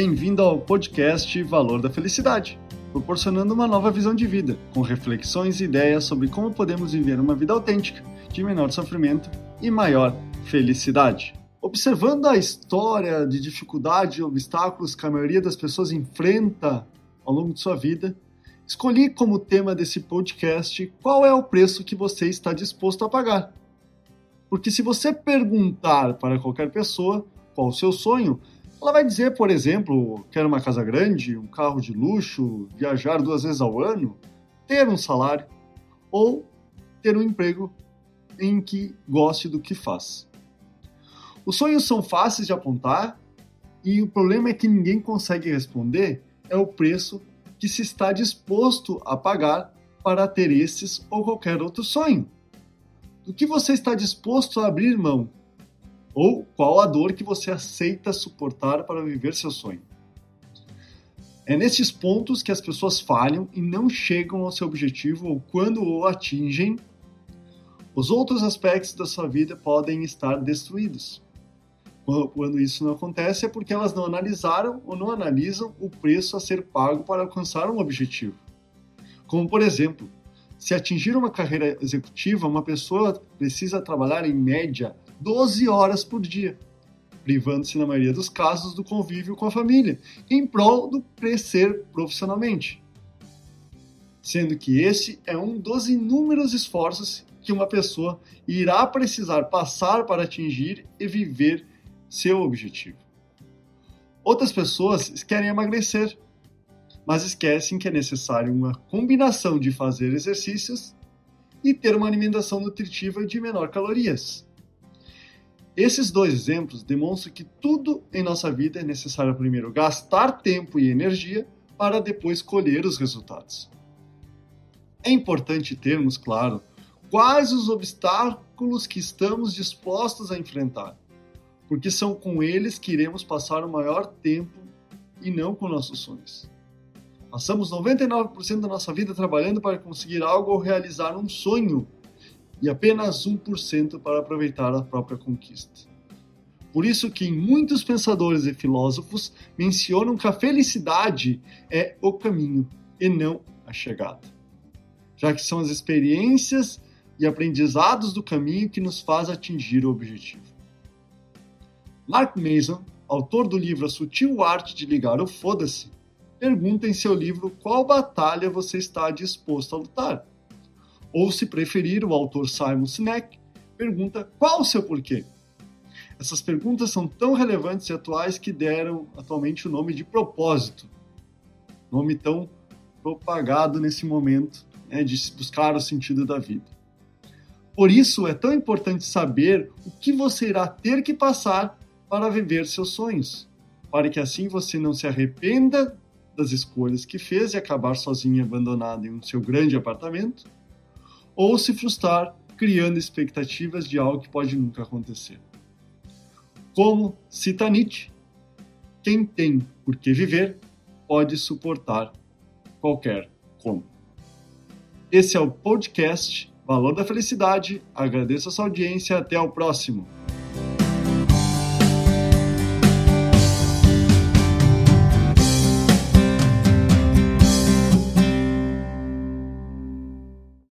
Bem-vindo ao podcast Valor da Felicidade, proporcionando uma nova visão de vida, com reflexões e ideias sobre como podemos viver uma vida autêntica, de menor sofrimento e maior felicidade. Observando a história de dificuldade e obstáculos que a maioria das pessoas enfrenta ao longo de sua vida, escolhi como tema desse podcast qual é o preço que você está disposto a pagar. Porque se você perguntar para qualquer pessoa qual o seu sonho, ela vai dizer, por exemplo, quer uma casa grande, um carro de luxo, viajar duas vezes ao ano, ter um salário ou ter um emprego em que goste do que faz. Os sonhos são fáceis de apontar e o problema é que ninguém consegue responder é o preço que se está disposto a pagar para ter esses ou qualquer outro sonho. Do que você está disposto a abrir mão ou qual a dor que você aceita suportar para viver seu sonho. É nesses pontos que as pessoas falham e não chegam ao seu objetivo ou quando o atingem, os outros aspectos da sua vida podem estar destruídos. Quando isso não acontece é porque elas não analisaram ou não analisam o preço a ser pago para alcançar um objetivo. Como, por exemplo, se atingir uma carreira executiva, uma pessoa precisa trabalhar em média 12 horas por dia, privando-se, na maioria dos casos, do convívio com a família, em prol do crescer profissionalmente. Sendo que esse é um dos inúmeros esforços que uma pessoa irá precisar passar para atingir e viver seu objetivo. Outras pessoas querem emagrecer, mas esquecem que é necessário uma combinação de fazer exercícios e ter uma alimentação nutritiva de menor calorias. Esses dois exemplos demonstram que tudo em nossa vida é necessário primeiro gastar tempo e energia para depois colher os resultados. É importante termos claro quais os obstáculos que estamos dispostos a enfrentar, porque são com eles que iremos passar o maior tempo e não com nossos sonhos. Passamos 99% da nossa vida trabalhando para conseguir algo ou realizar um sonho e apenas 1% para aproveitar a própria conquista. Por isso que muitos pensadores e filósofos mencionam que a felicidade é o caminho e não a chegada, já que são as experiências e aprendizados do caminho que nos faz atingir o objetivo. Mark Mason, autor do livro A Sutil Arte de Ligar o Foda-se, pergunta em seu livro qual batalha você está disposto a lutar ou, se preferir, o autor Simon Sinek pergunta qual o seu porquê. Essas perguntas são tão relevantes e atuais que deram atualmente o nome de propósito, nome tão propagado nesse momento né, de buscar o sentido da vida. Por isso é tão importante saber o que você irá ter que passar para viver seus sonhos, para que assim você não se arrependa das escolhas que fez e acabar sozinho abandonado em um seu grande apartamento, ou se frustrar criando expectativas de algo que pode nunca acontecer. Como cita Nietzsche, quem tem por que viver pode suportar qualquer como. Esse é o podcast Valor da Felicidade. Agradeço a sua audiência. Até o próximo.